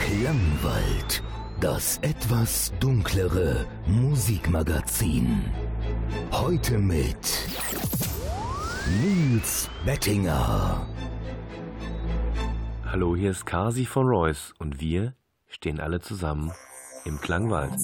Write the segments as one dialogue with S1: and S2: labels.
S1: Klangwald, das etwas dunklere Musikmagazin. Heute mit Nils Bettinger.
S2: Hallo, hier ist Kasi von Royce und wir stehen alle zusammen im Klangwald.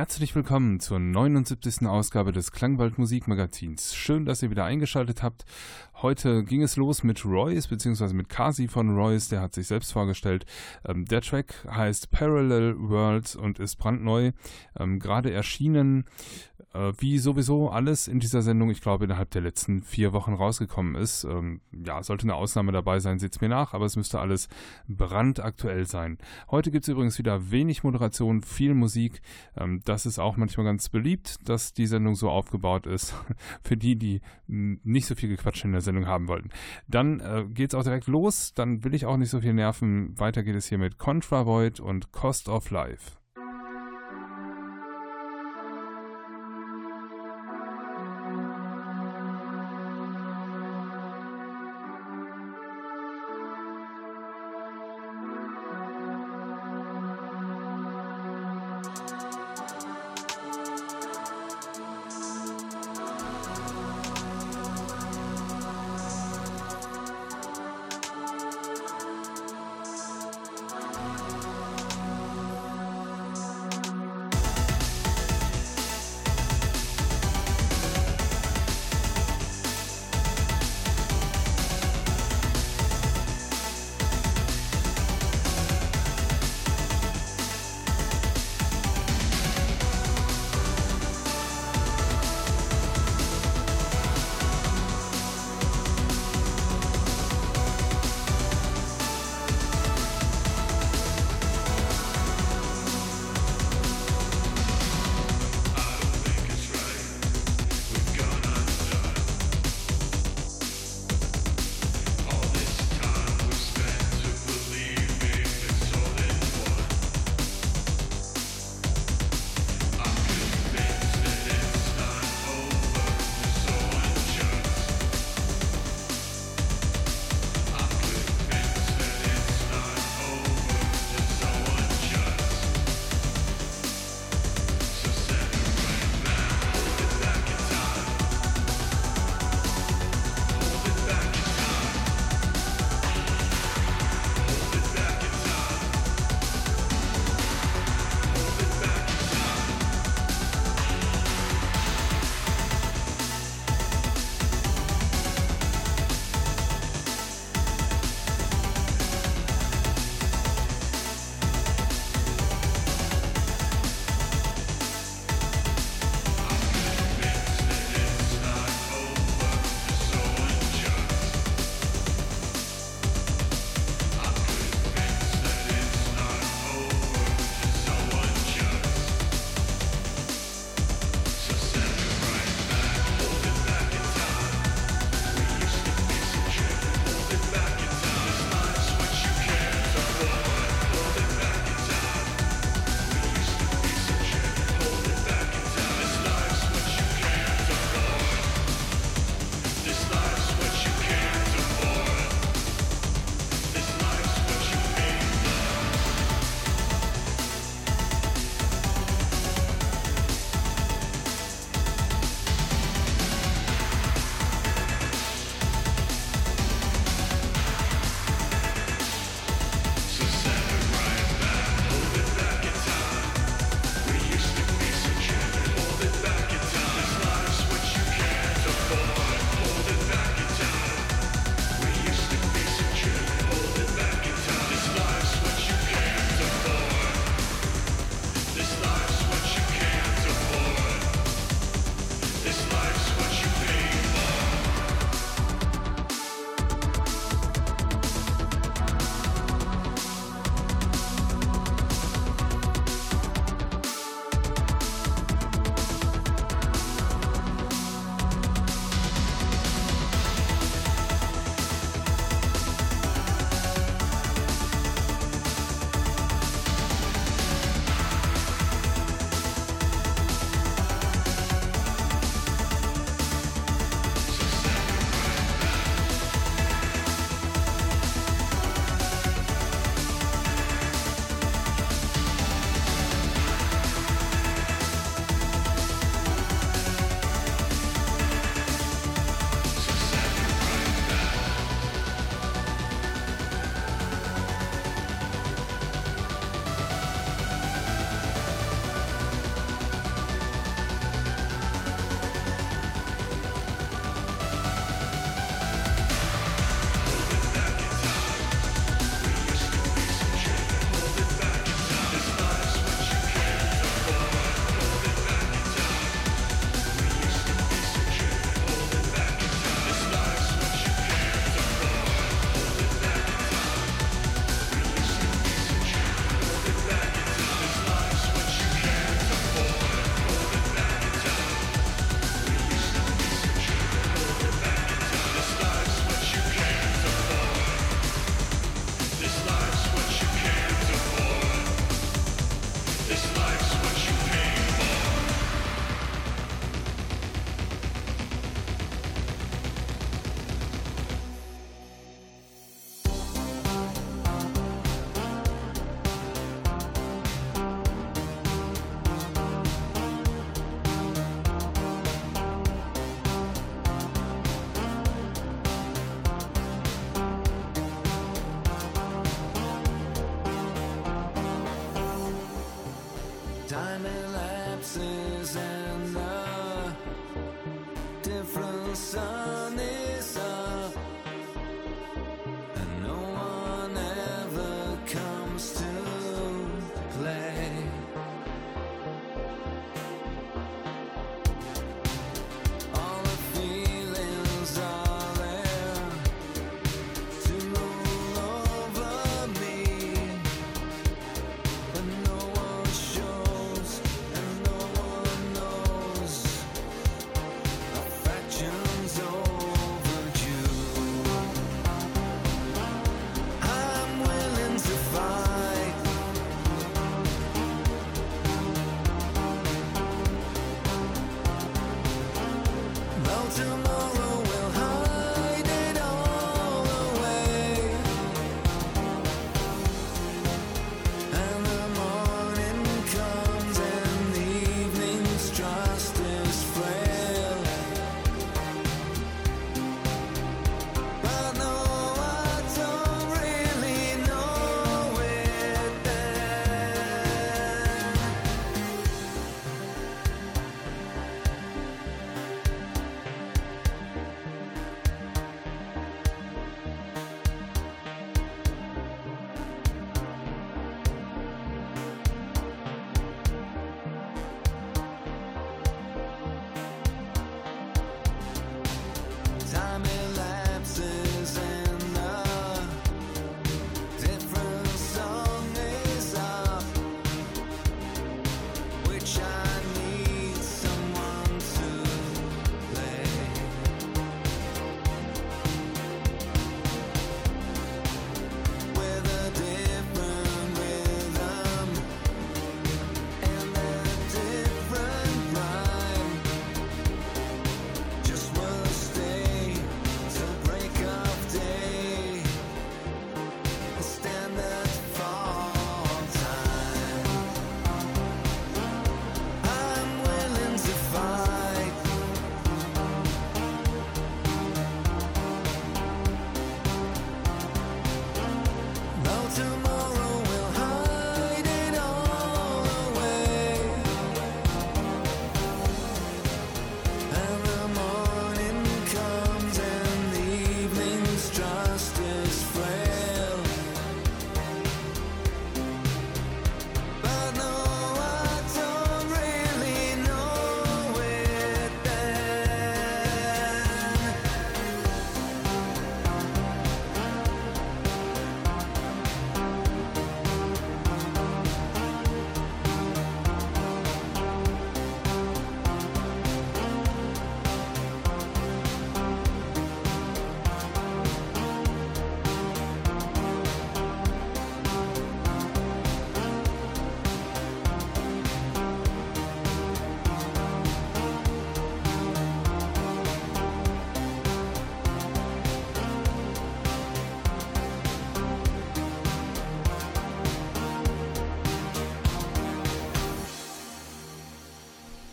S3: Herzlich willkommen zur 79. Ausgabe des Klangwald Musikmagazins. Schön, dass ihr wieder eingeschaltet habt. Heute ging es los mit Royce, beziehungsweise mit Kasi von Royce, der hat sich selbst vorgestellt. Ähm, der Track heißt Parallel Worlds und ist brandneu, ähm, gerade erschienen äh, wie sowieso alles in dieser Sendung, ich glaube, innerhalb der letzten vier Wochen rausgekommen ist. Ähm, ja, sollte eine Ausnahme dabei sein, seht's mir nach, aber es müsste alles brandaktuell sein. Heute gibt's übrigens wieder wenig Moderation, viel Musik. Ähm, das ist auch manchmal ganz beliebt, dass die Sendung so aufgebaut ist, für die, die nicht so viel Gequatsche in der Sendung haben wollten. Dann äh, geht's auch direkt los, dann will ich auch nicht so viel nerven. Weiter geht es hier mit Contra Void und Cost of Life.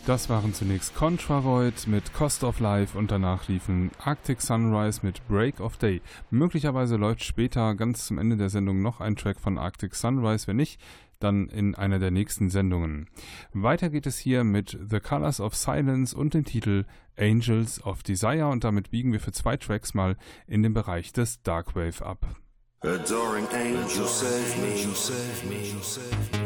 S3: Das waren zunächst Contravoid mit Cost of Life und danach liefen Arctic Sunrise mit Break of Day. Möglicherweise läuft später ganz zum Ende der Sendung noch ein Track von Arctic Sunrise, wenn nicht, dann in einer der nächsten Sendungen. Weiter geht es hier mit The Colors of Silence und dem Titel Angels of Desire und damit biegen wir für zwei Tracks mal in den Bereich des Darkwave ab. Adoring angel, save me, save me, save me.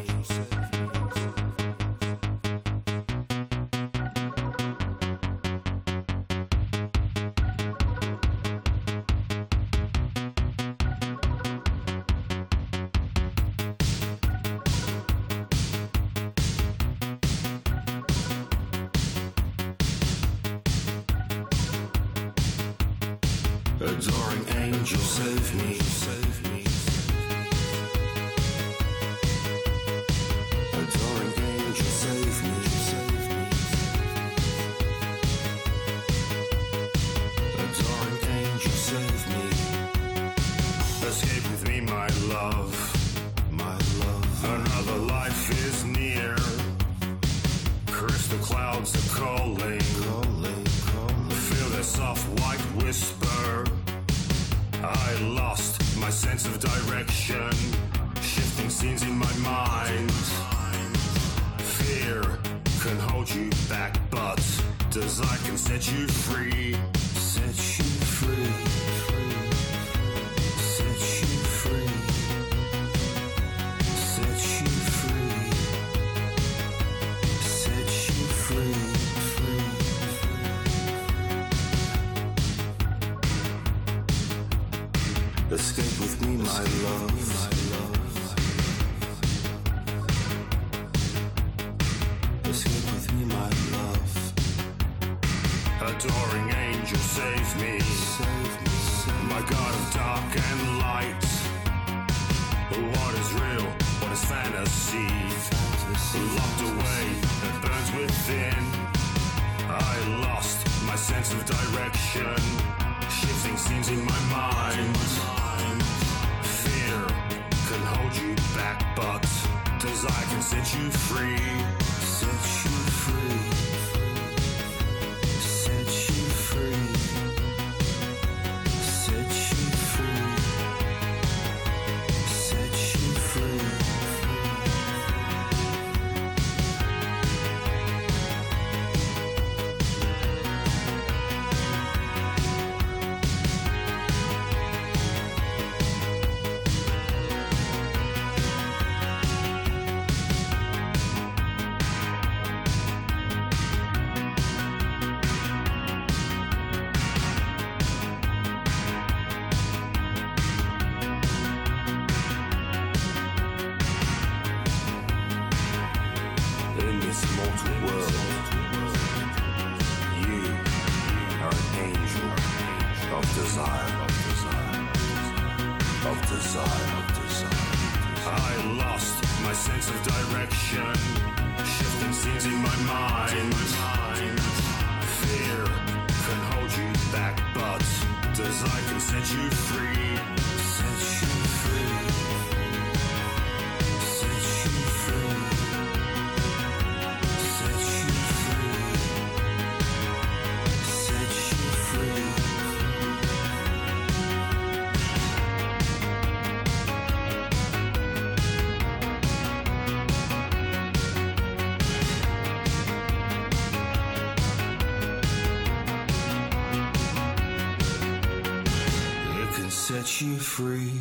S4: Adoring angel, save me, save me. Free.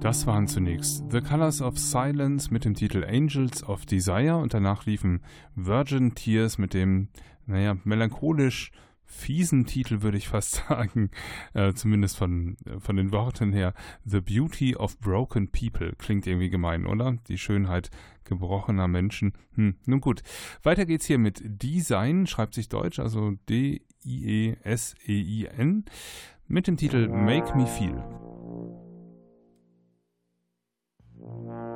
S5: Das waren zunächst The Colors of Silence mit dem Titel Angels of Desire und danach liefen Virgin Tears mit dem, naja, melancholisch fiesen Titel, würde ich fast sagen, äh, zumindest von, von den Worten her. The Beauty of Broken People. Klingt irgendwie gemein, oder? Die Schönheit gebrochener Menschen. Hm, nun gut. Weiter geht's hier mit Design, schreibt sich Deutsch, also D-I-E-S-E-I-N, mit dem Titel Make Me Feel. Thank you.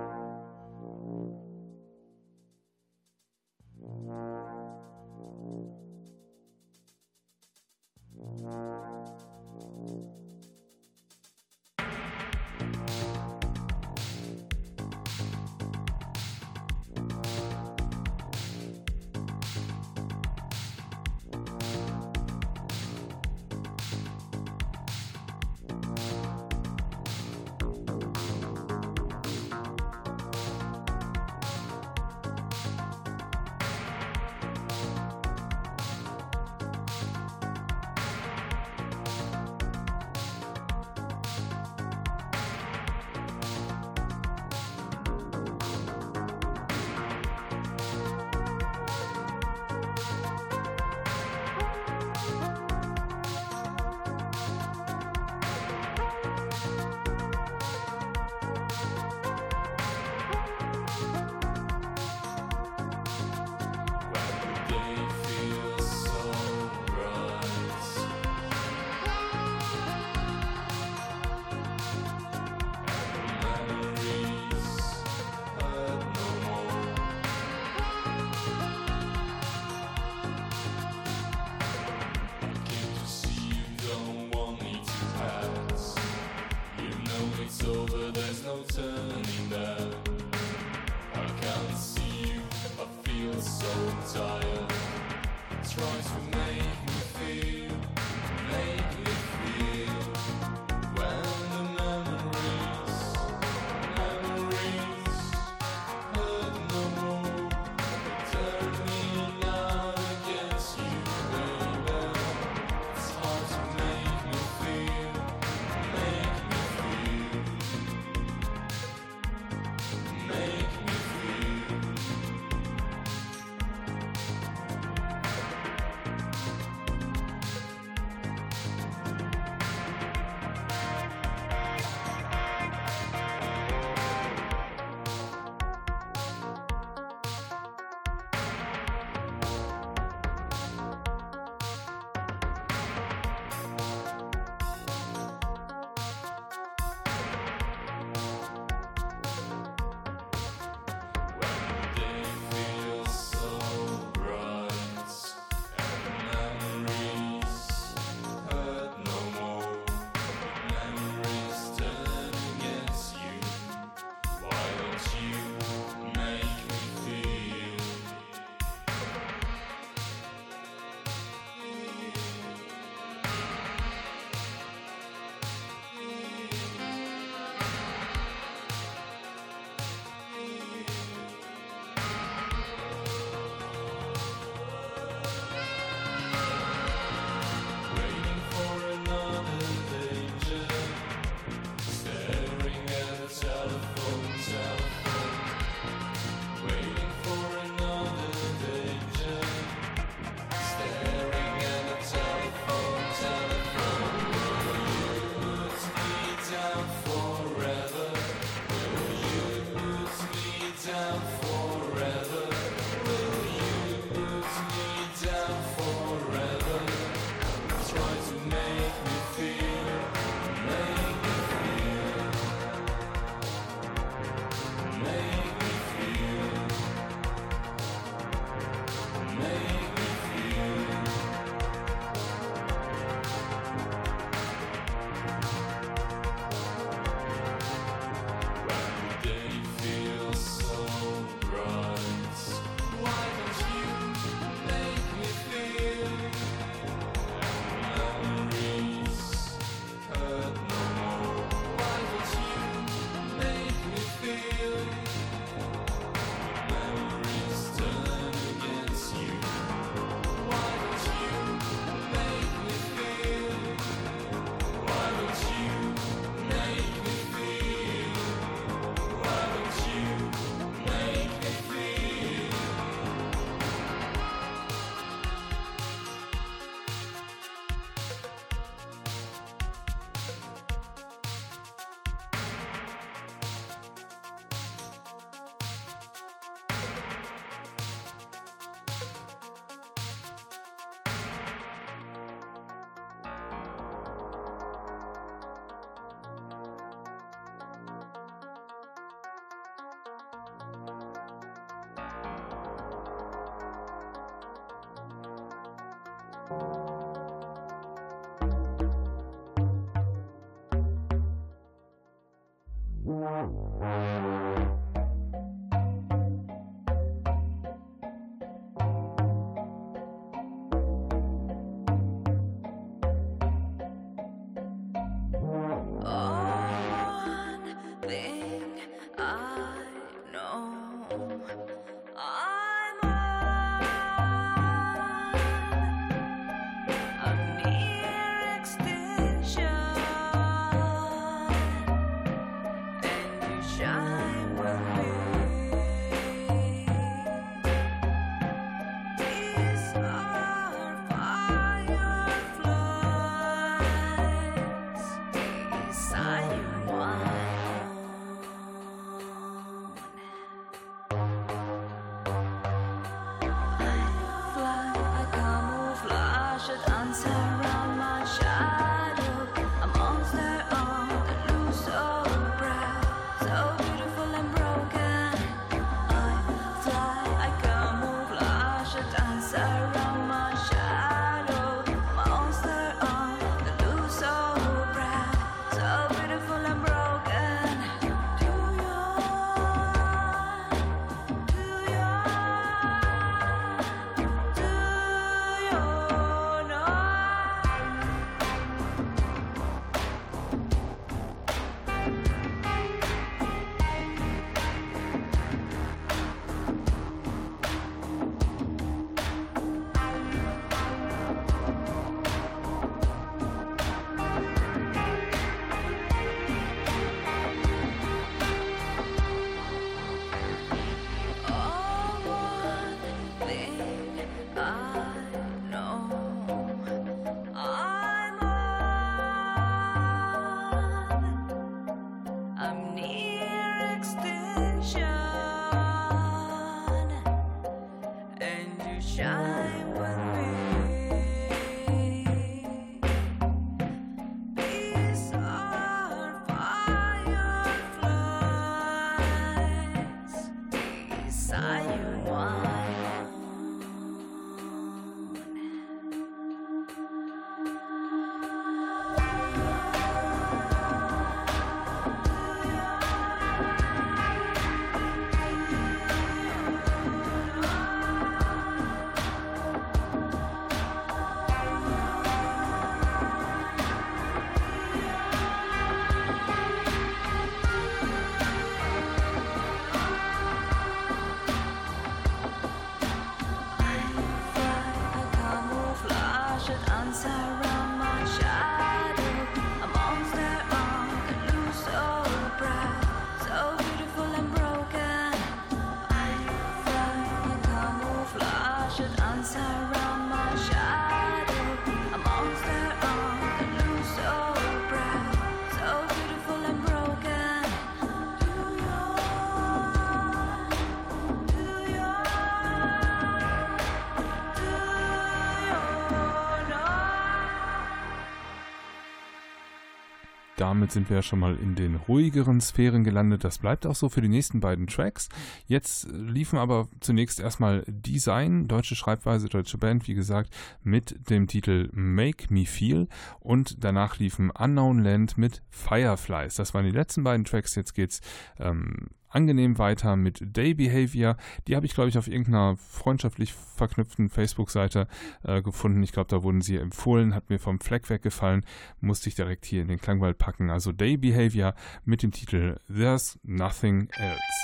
S3: Damit sind wir ja schon mal in den ruhigeren Sphären gelandet. Das bleibt auch so für die nächsten beiden Tracks. Jetzt liefen aber zunächst erstmal Design, deutsche Schreibweise, deutsche Band, wie gesagt, mit dem Titel Make Me Feel und danach liefen Unknown Land mit Fireflies. Das waren die letzten beiden Tracks. Jetzt geht's ähm, angenehm weiter mit Day Behavior. Die habe ich, glaube ich, auf irgendeiner freundschaftlich verknüpften Facebook-Seite äh, gefunden. Ich glaube, da wurden sie empfohlen, hat mir vom Fleck weggefallen, musste ich direkt hier in den Klangwald packen. Also Day Behavior mit dem Titel There's Nothing Else.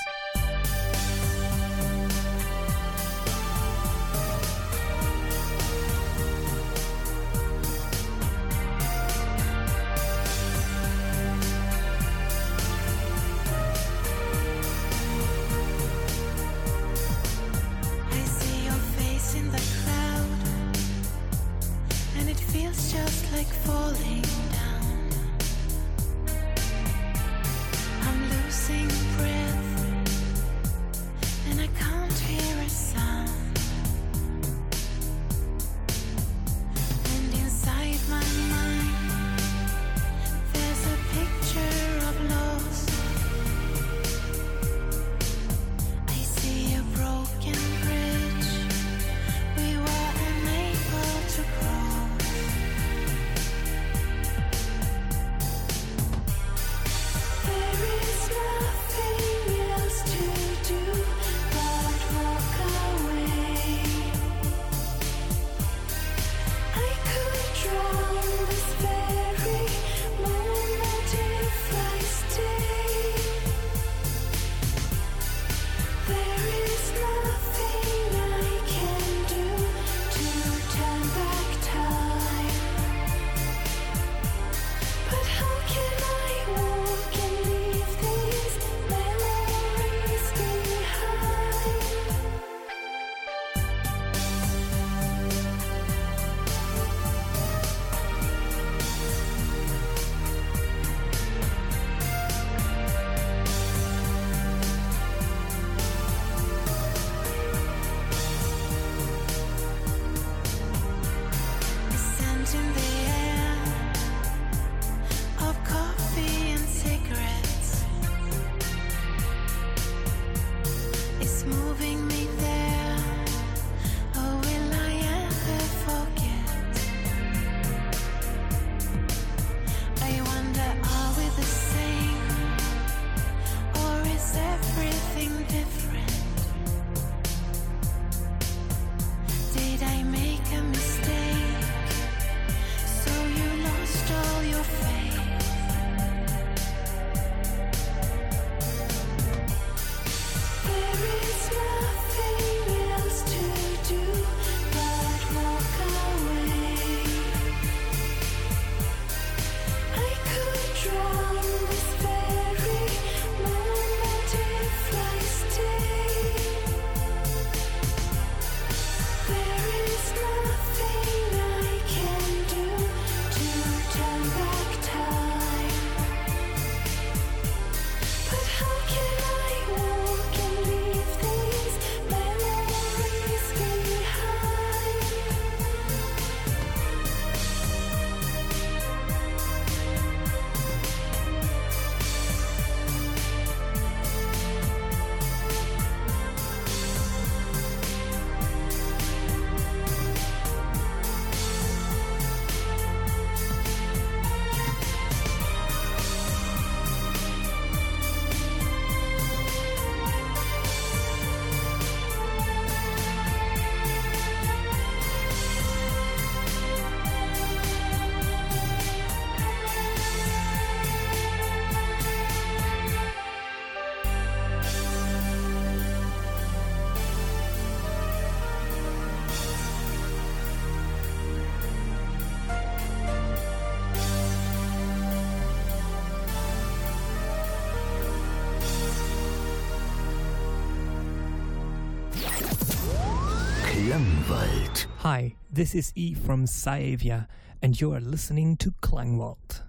S6: Hi, this is E from Saevia, and you are listening to Klangwald.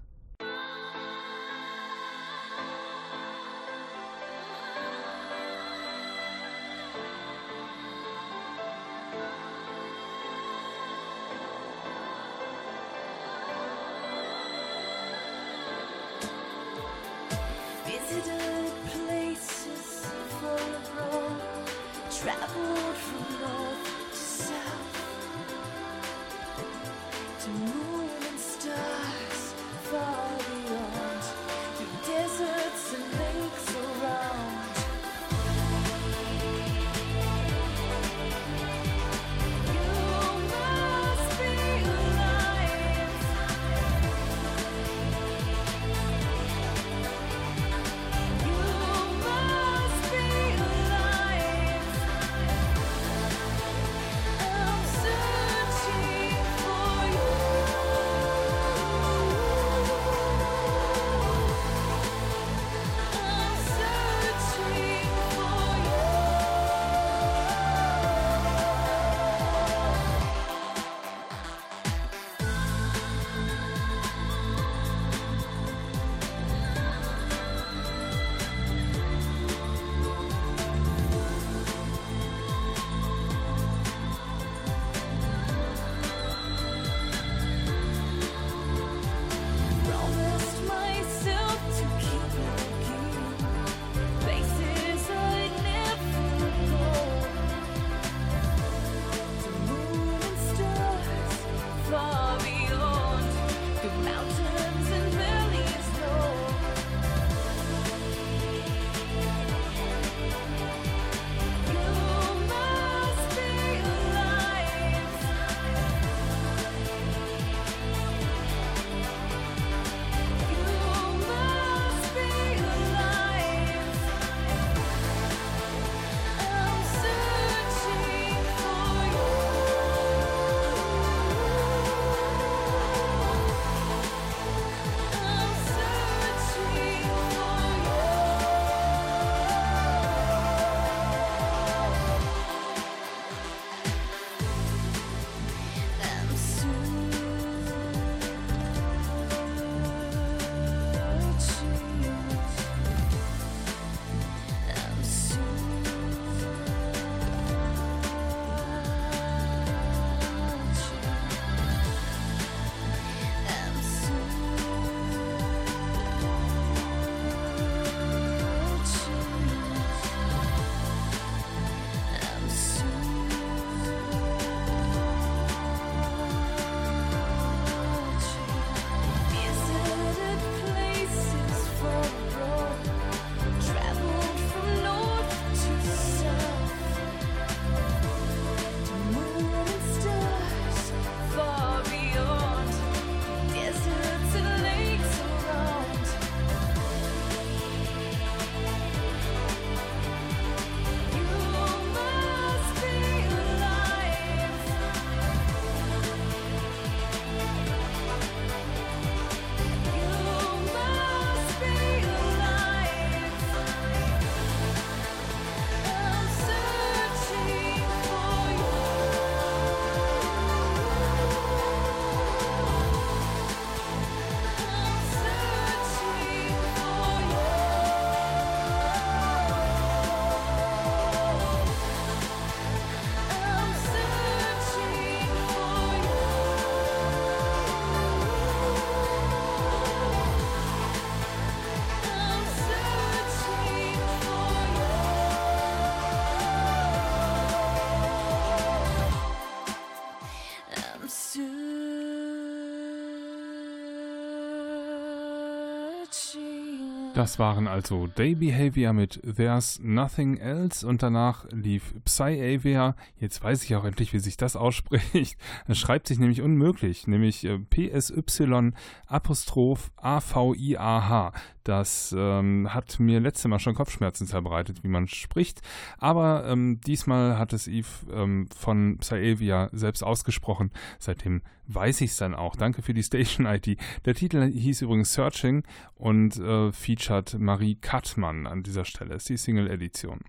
S3: Das waren also Day Behavior mit There's Nothing Else und danach lief Psyavia. Jetzt weiß ich auch endlich, wie sich das ausspricht. Es schreibt sich nämlich unmöglich, nämlich äh, PSY Apostroph A V I A H. Das ähm, hat mir letztes Mal schon Kopfschmerzen zerbreitet, wie man spricht. Aber ähm, diesmal hat es Eve ähm, von Psaevia selbst ausgesprochen. Seitdem weiß ich es dann auch. Danke für die Station-ID. Der Titel hieß übrigens Searching und äh, featured Marie Kattmann an dieser Stelle. Ist die Single-Edition.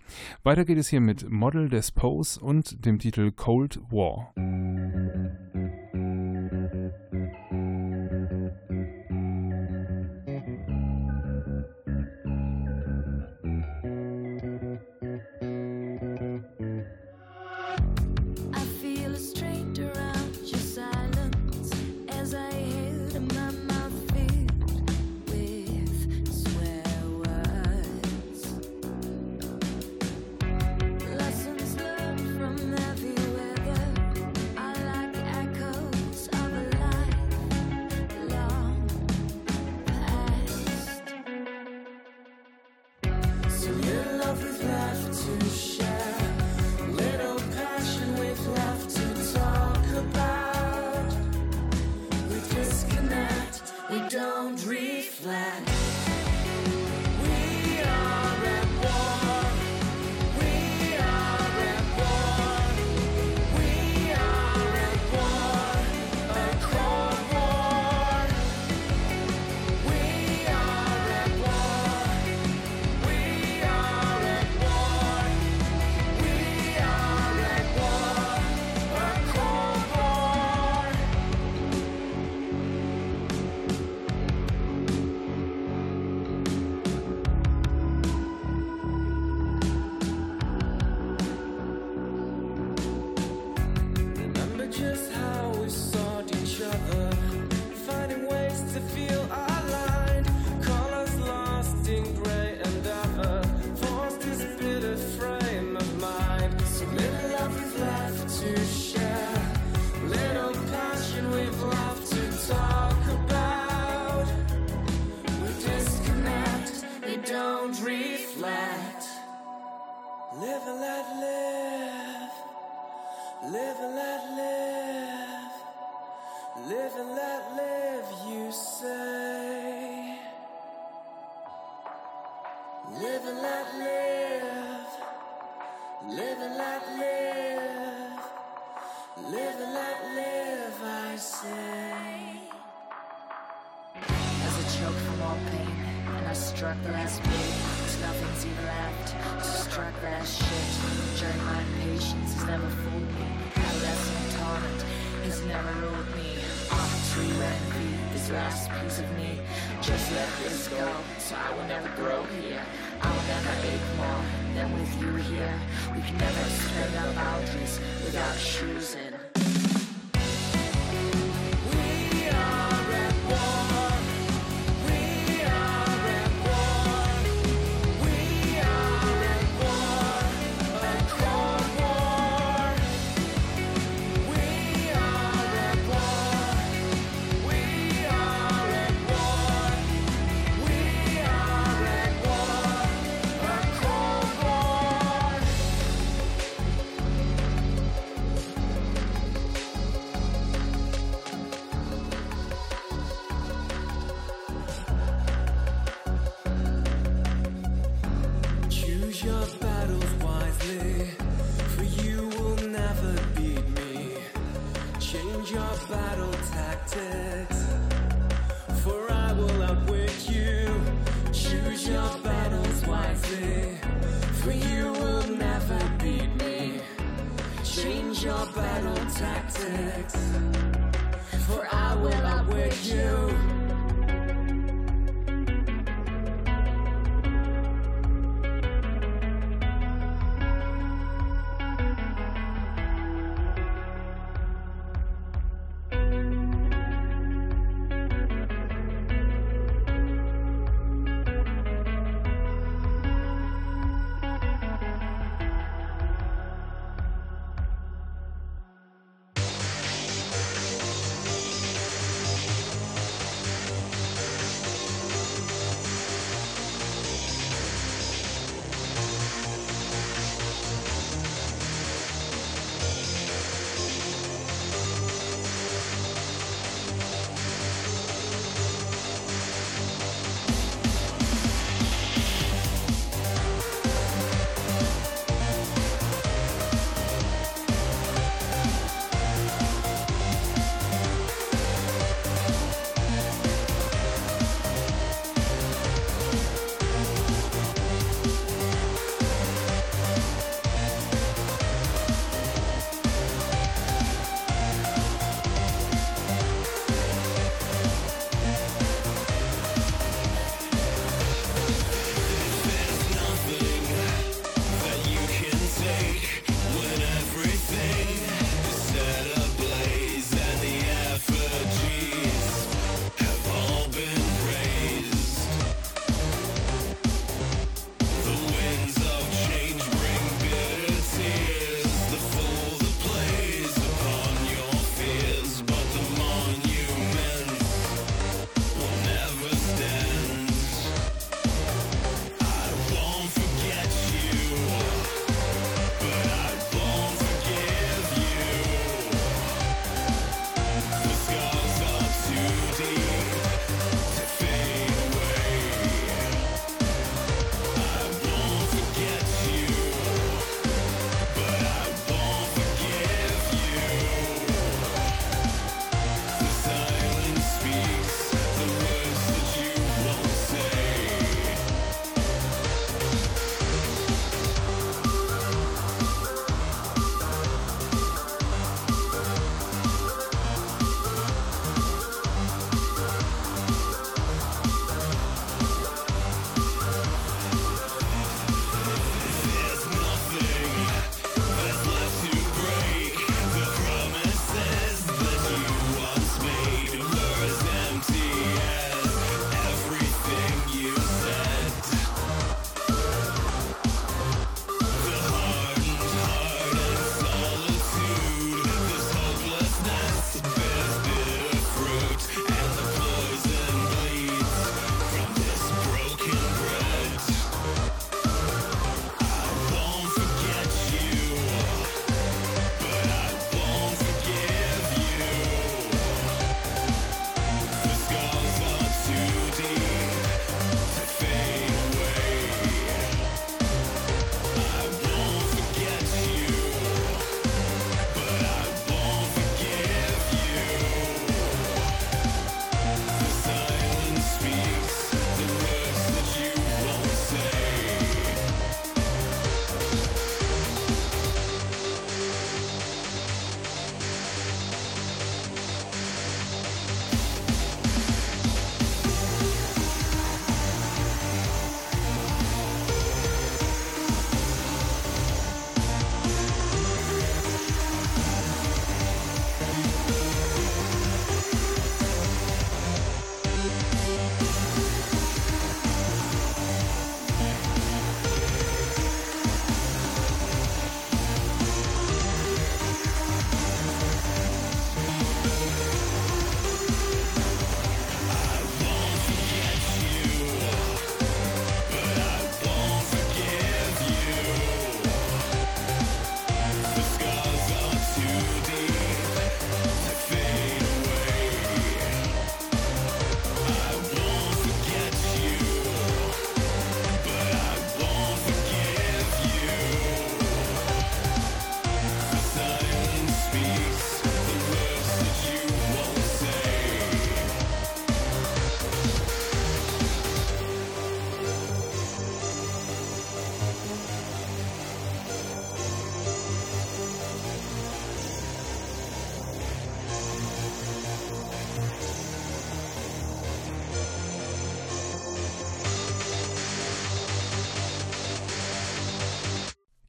S3: Weiter geht es hier mit Model des Pose und dem Titel Cold War.
S7: Musik tactics. For I will outwit you.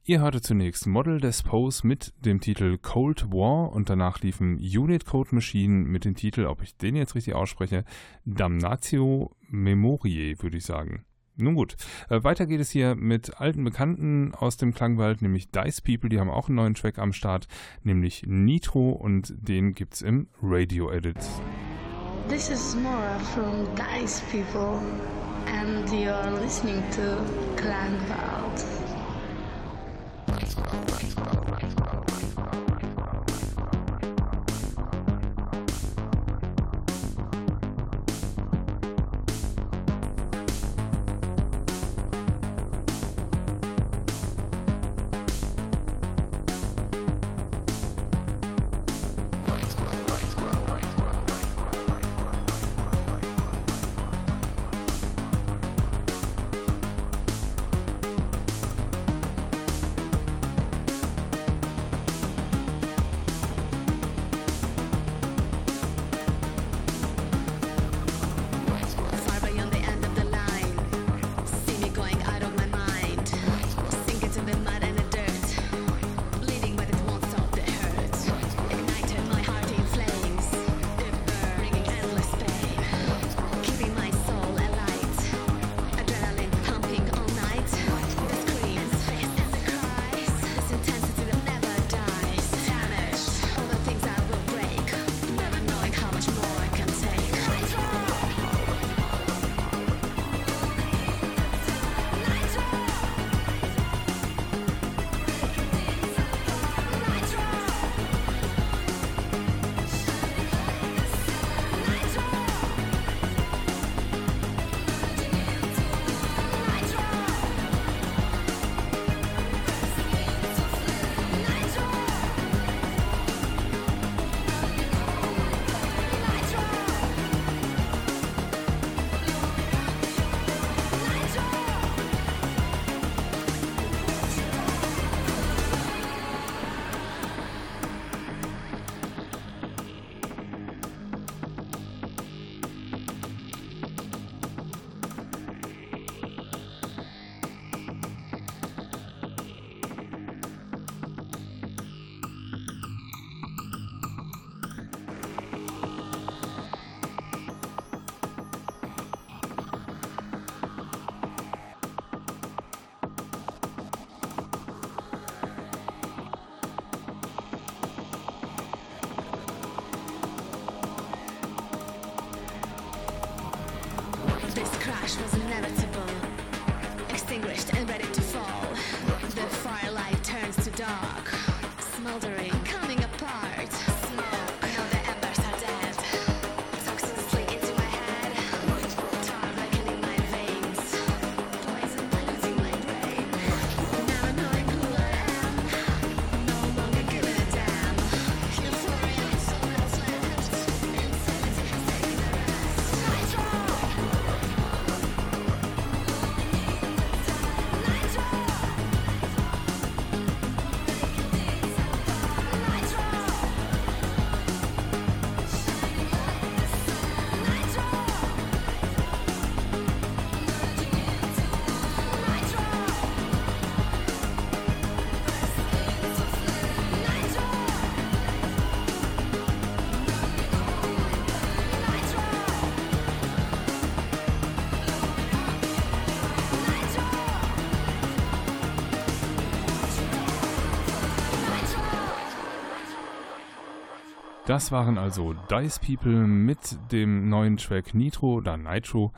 S3: Ihr hörte zunächst Model des Pose mit dem Titel Cold War und danach liefen Unit Code Machine mit dem Titel, ob ich den jetzt richtig ausspreche, Damnatio Memoriae, würde ich sagen. Nun gut, äh, weiter geht es hier mit alten Bekannten aus dem Klangwald, nämlich Dice People, die haben auch einen neuen Track am Start, nämlich Nitro und den gibt's im Radio Edit.
S8: This is Nora from Dice People, and you're listening to Klangwald.
S9: ですか dark.
S3: Das waren also Dice People mit dem neuen Track Nitro oder Nitro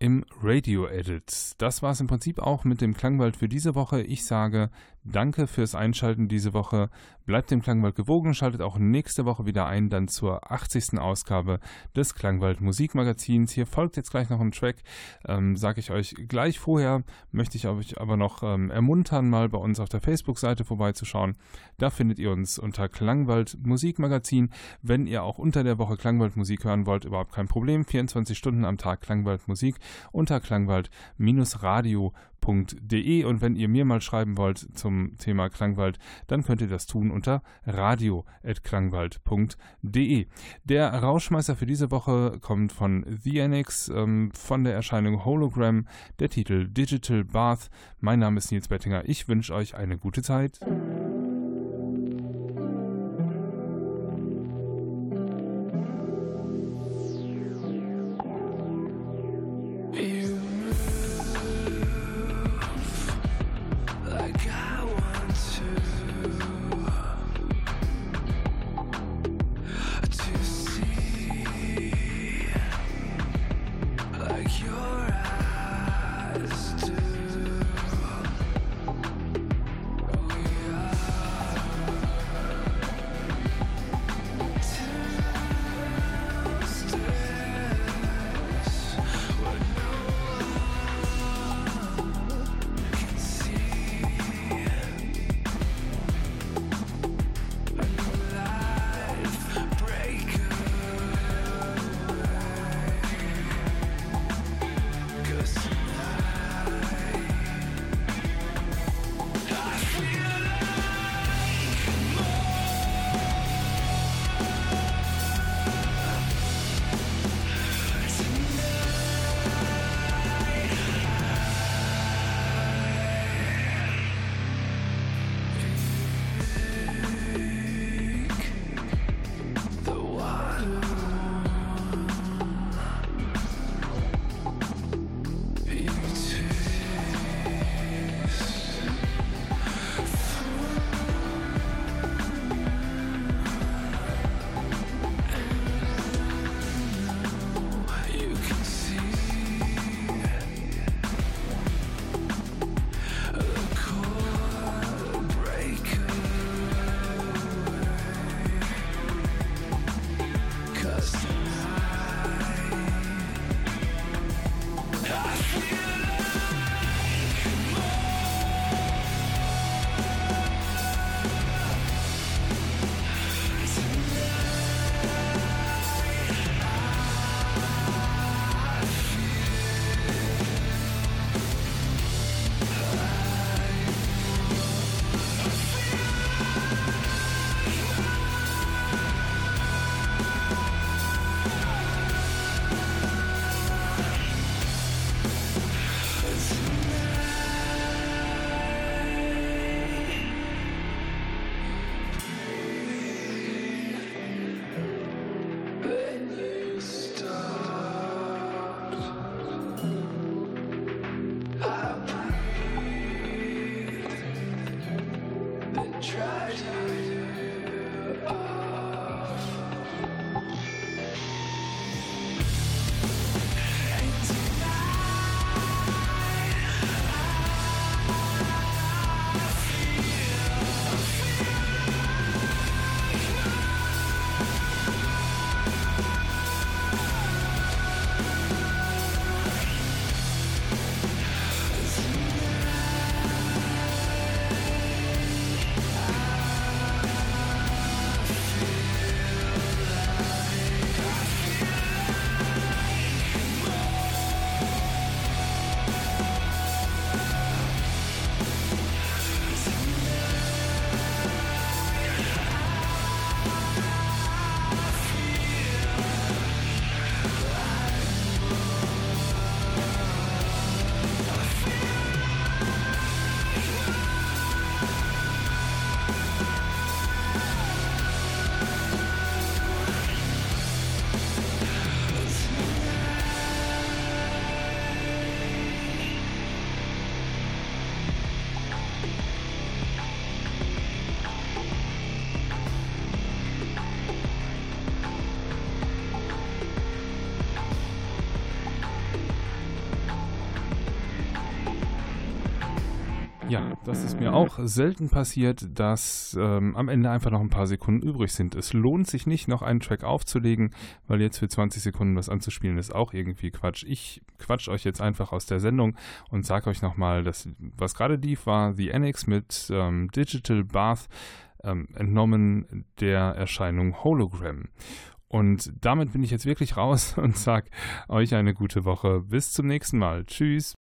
S3: im Radio Edit. Das war es im Prinzip auch mit dem Klangwald für diese Woche. Ich sage danke fürs Einschalten diese Woche. Bleibt dem Klangwald gewogen, schaltet auch nächste Woche wieder ein, dann zur 80. Ausgabe des Klangwald Musikmagazins. Hier folgt jetzt gleich noch ein Track, ähm, sage ich euch gleich vorher. Möchte ich euch aber noch ähm, ermuntern, mal bei uns auf der Facebook-Seite vorbeizuschauen. Da findet ihr uns unter Klangwald Musikmagazin. Wenn ihr auch unter der Woche Klangwald Musik hören wollt, überhaupt kein Problem. 24 Stunden am Tag Klangwald Musik. Unter klangwald-radio.de. Und wenn ihr mir mal schreiben wollt zum Thema Klangwald, dann könnt ihr das tun unter radio.klangwald.de. Der Rauschmeister für diese Woche kommt von The Annex, ähm, von der Erscheinung Hologram, der Titel Digital Bath. Mein Name ist Nils Bettinger. Ich wünsche euch eine gute Zeit. Das ist mir auch selten passiert, dass ähm, am Ende einfach noch ein paar Sekunden übrig sind. Es lohnt sich nicht, noch einen Track aufzulegen, weil jetzt für 20 Sekunden was anzuspielen ist auch irgendwie Quatsch. Ich quatsch euch jetzt einfach aus der Sendung und sag euch nochmal, dass was gerade lief, war The Annex mit ähm, Digital Bath ähm, entnommen der Erscheinung Hologram. Und damit bin ich jetzt wirklich raus und sag euch eine gute Woche. Bis zum nächsten Mal. Tschüss.